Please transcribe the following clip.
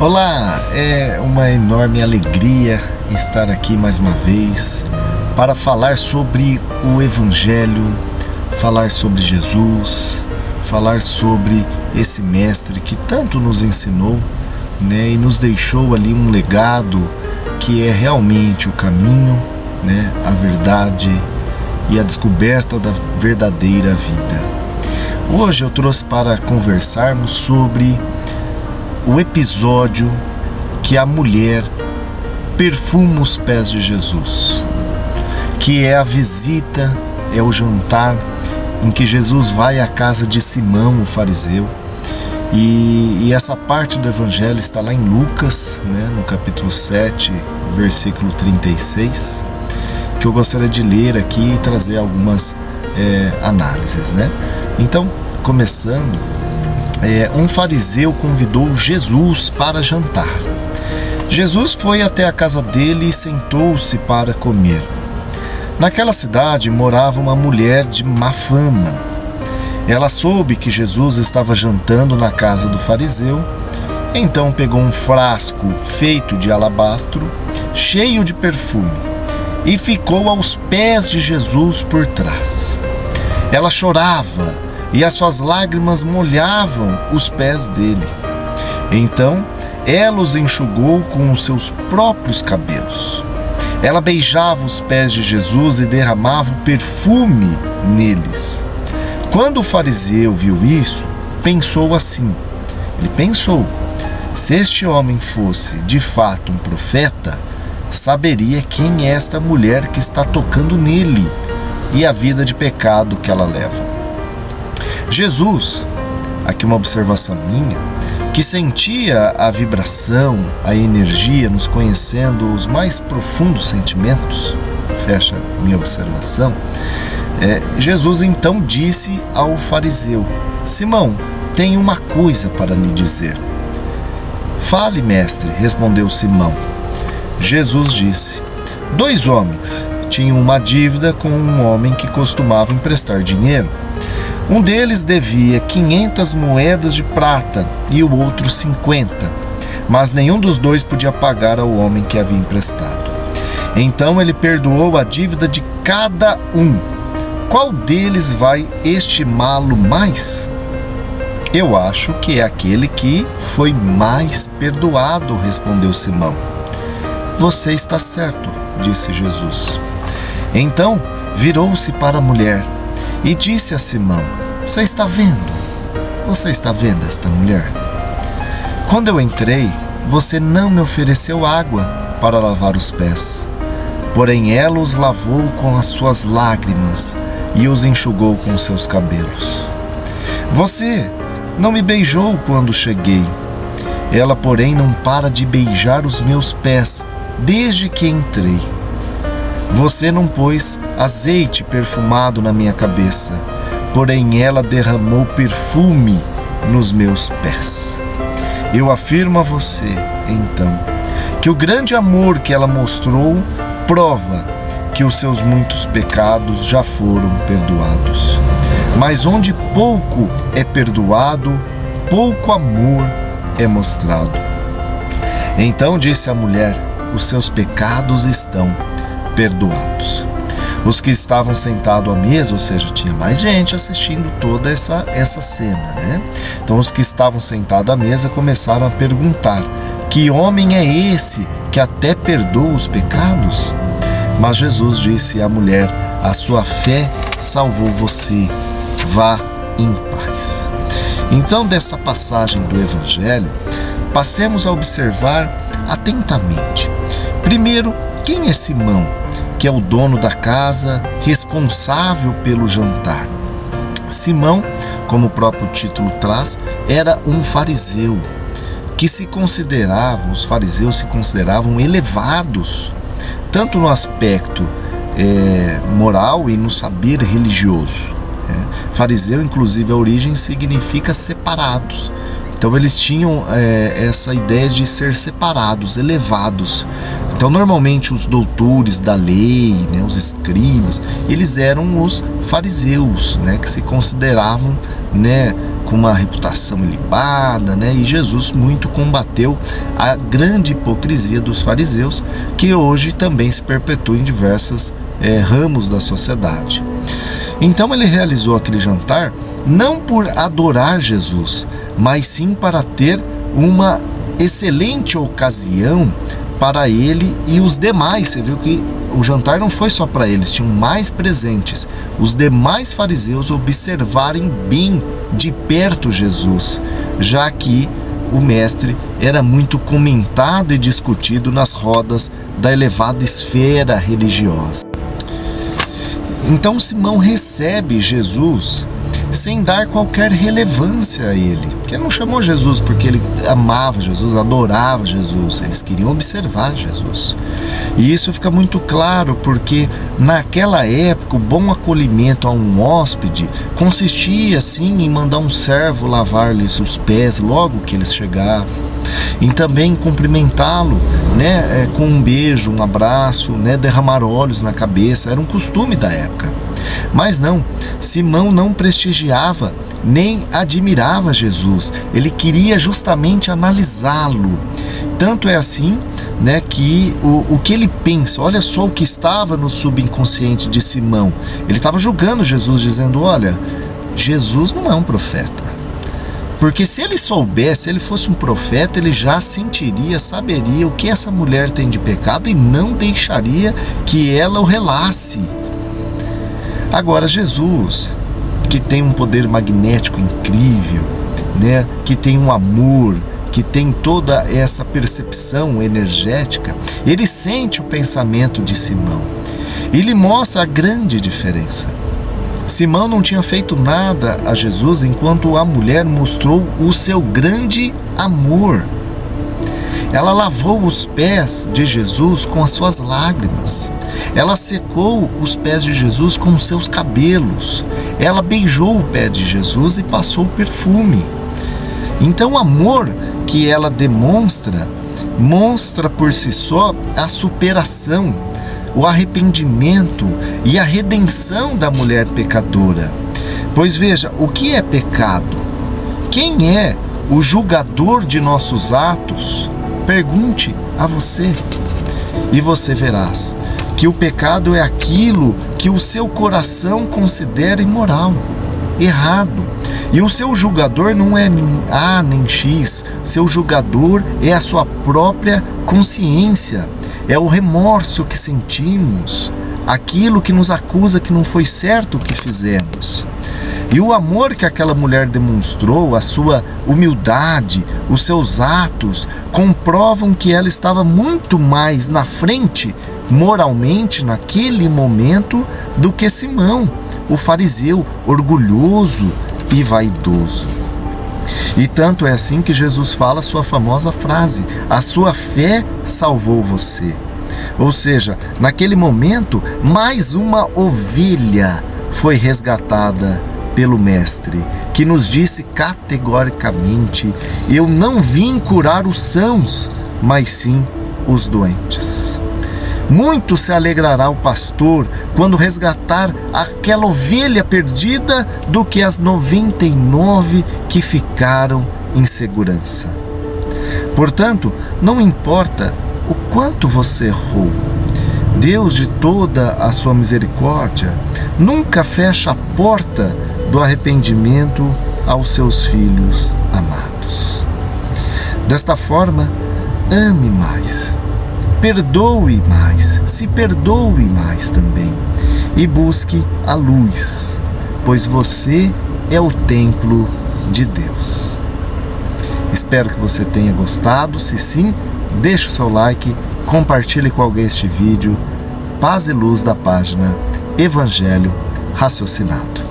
Olá, é uma enorme alegria estar aqui mais uma vez para falar sobre o Evangelho, falar sobre Jesus, falar sobre esse mestre que tanto nos ensinou né, e nos deixou ali um legado que é realmente o caminho, né, a verdade e a descoberta da verdadeira vida. Hoje eu trouxe para conversarmos sobre o episódio que a mulher perfuma os pés de Jesus, que é a visita, é o jantar em que Jesus vai à casa de Simão, o fariseu. E, e, essa parte do Evangelho está lá em Lucas, né, no capítulo 7, versículo 36, que eu gostaria de ler aqui e trazer algumas é, análises. Né? Então, começando, é, um fariseu convidou Jesus para jantar. Jesus foi até a casa dele e sentou-se para comer. Naquela cidade morava uma mulher de má fama. Ela soube que Jesus estava jantando na casa do fariseu, então pegou um frasco feito de alabastro, cheio de perfume, e ficou aos pés de Jesus por trás. Ela chorava e as suas lágrimas molhavam os pés dele. Então ela os enxugou com os seus próprios cabelos. Ela beijava os pés de Jesus e derramava o perfume neles. Quando o fariseu viu isso, pensou assim: ele pensou, se este homem fosse de fato um profeta, saberia quem é esta mulher que está tocando nele e a vida de pecado que ela leva. Jesus, aqui uma observação minha, que sentia a vibração, a energia, nos conhecendo os mais profundos sentimentos, fecha minha observação, é, Jesus então disse ao fariseu: Simão, tenho uma coisa para lhe dizer. Fale, mestre, respondeu Simão. Jesus disse: Dois homens tinham uma dívida com um homem que costumava emprestar dinheiro. Um deles devia 500 moedas de prata e o outro 50, mas nenhum dos dois podia pagar ao homem que havia emprestado. Então ele perdoou a dívida de cada um. Qual deles vai estimá-lo mais? Eu acho que é aquele que foi mais perdoado, respondeu Simão. Você está certo, disse Jesus. Então virou-se para a mulher e disse a Simão: Você está vendo? Você está vendo esta mulher? Quando eu entrei, você não me ofereceu água para lavar os pés. Porém, ela os lavou com as suas lágrimas e os enxugou com seus cabelos. Você não me beijou quando cheguei. Ela, porém, não para de beijar os meus pés desde que entrei. Você não pôs azeite perfumado na minha cabeça, porém ela derramou perfume nos meus pés. Eu afirmo a você, então, que o grande amor que ela mostrou prova que os seus muitos pecados já foram perdoados. Mas onde pouco é perdoado, pouco amor é mostrado. Então disse a mulher: Os seus pecados estão perdoados. Os que estavam sentados à mesa, ou seja, tinha mais gente assistindo toda essa, essa cena, né? Então os que estavam sentados à mesa começaram a perguntar: Que homem é esse que até perdoa os pecados? Mas Jesus disse à mulher: A sua fé salvou você. Vá em paz. Então, dessa passagem do Evangelho, passemos a observar atentamente. Primeiro, quem é Simão? Que é o dono da casa, responsável pelo jantar. Simão, como o próprio título traz, era um fariseu que se consideravam, os fariseus se consideravam elevados, tanto no aspecto é, moral e no saber religioso. É. Fariseu, inclusive, a origem significa separados. Então eles tinham é, essa ideia de ser separados, elevados. Então normalmente os doutores da lei, né, os escribas, eles eram os fariseus, né, que se consideravam, né, com uma reputação ilibada, né? E Jesus muito combateu a grande hipocrisia dos fariseus, que hoje também se perpetua em diversos é, ramos da sociedade. Então ele realizou aquele jantar não por adorar Jesus, mas sim para ter uma excelente ocasião para ele e os demais. Você viu que o jantar não foi só para eles, tinham mais presentes. Os demais fariseus observarem bem de perto Jesus, já que o mestre era muito comentado e discutido nas rodas da elevada esfera religiosa. Então Simão recebe Jesus sem dar qualquer relevância a ele. Ele não chamou Jesus porque ele amava Jesus, adorava Jesus, eles queriam observar Jesus. E isso fica muito claro porque naquela época o bom acolhimento a um hóspede consistia sim em mandar um servo lavar-lhes os pés logo que eles chegavam, em também cumprimentá-lo, né, é, com um beijo, um abraço, né, derramar óleos na cabeça, era um costume da época. Mas não, Simão não prestigiava nem admirava Jesus, ele queria justamente analisá-lo. Tanto é assim né, que o, o que ele pensa, olha só o que estava no subconsciente de Simão. Ele estava julgando Jesus, dizendo: Olha, Jesus não é um profeta. Porque se ele soubesse, se ele fosse um profeta, ele já sentiria, saberia o que essa mulher tem de pecado e não deixaria que ela o relasse. Agora, Jesus, que tem um poder magnético incrível, né? que tem um amor, que tem toda essa percepção energética, ele sente o pensamento de Simão e lhe mostra a grande diferença. Simão não tinha feito nada a Jesus enquanto a mulher mostrou o seu grande amor. Ela lavou os pés de Jesus com as suas lágrimas. Ela secou os pés de Jesus com os seus cabelos. Ela beijou o pé de Jesus e passou perfume. Então, o amor que ela demonstra mostra por si só a superação, o arrependimento e a redenção da mulher pecadora. Pois veja, o que é pecado? Quem é o julgador de nossos atos? Pergunte a você e você verás que o pecado é aquilo que o seu coração considera imoral, errado. E o seu julgador não é A nem X, seu julgador é a sua própria consciência, é o remorso que sentimos, aquilo que nos acusa que não foi certo o que fizemos. E o amor que aquela mulher demonstrou, a sua humildade, os seus atos, comprovam que ela estava muito mais na frente, moralmente, naquele momento, do que Simão, o fariseu orgulhoso e vaidoso. E tanto é assim que Jesus fala a sua famosa frase: A sua fé salvou você. Ou seja, naquele momento, mais uma ovelha foi resgatada pelo Mestre, que nos disse categoricamente: Eu não vim curar os sãos, mas sim os doentes. Muito se alegrará o pastor quando resgatar aquela ovelha perdida do que as 99 que ficaram em segurança. Portanto, não importa o quanto você errou, Deus de toda a sua misericórdia nunca fecha a porta do arrependimento aos seus filhos amados. Desta forma, ame mais, perdoe mais, se perdoe mais também e busque a luz, pois você é o templo de Deus. Espero que você tenha gostado. Se sim, deixe o seu like, compartilhe com alguém este vídeo. Paz e luz da página Evangelho Raciocinado.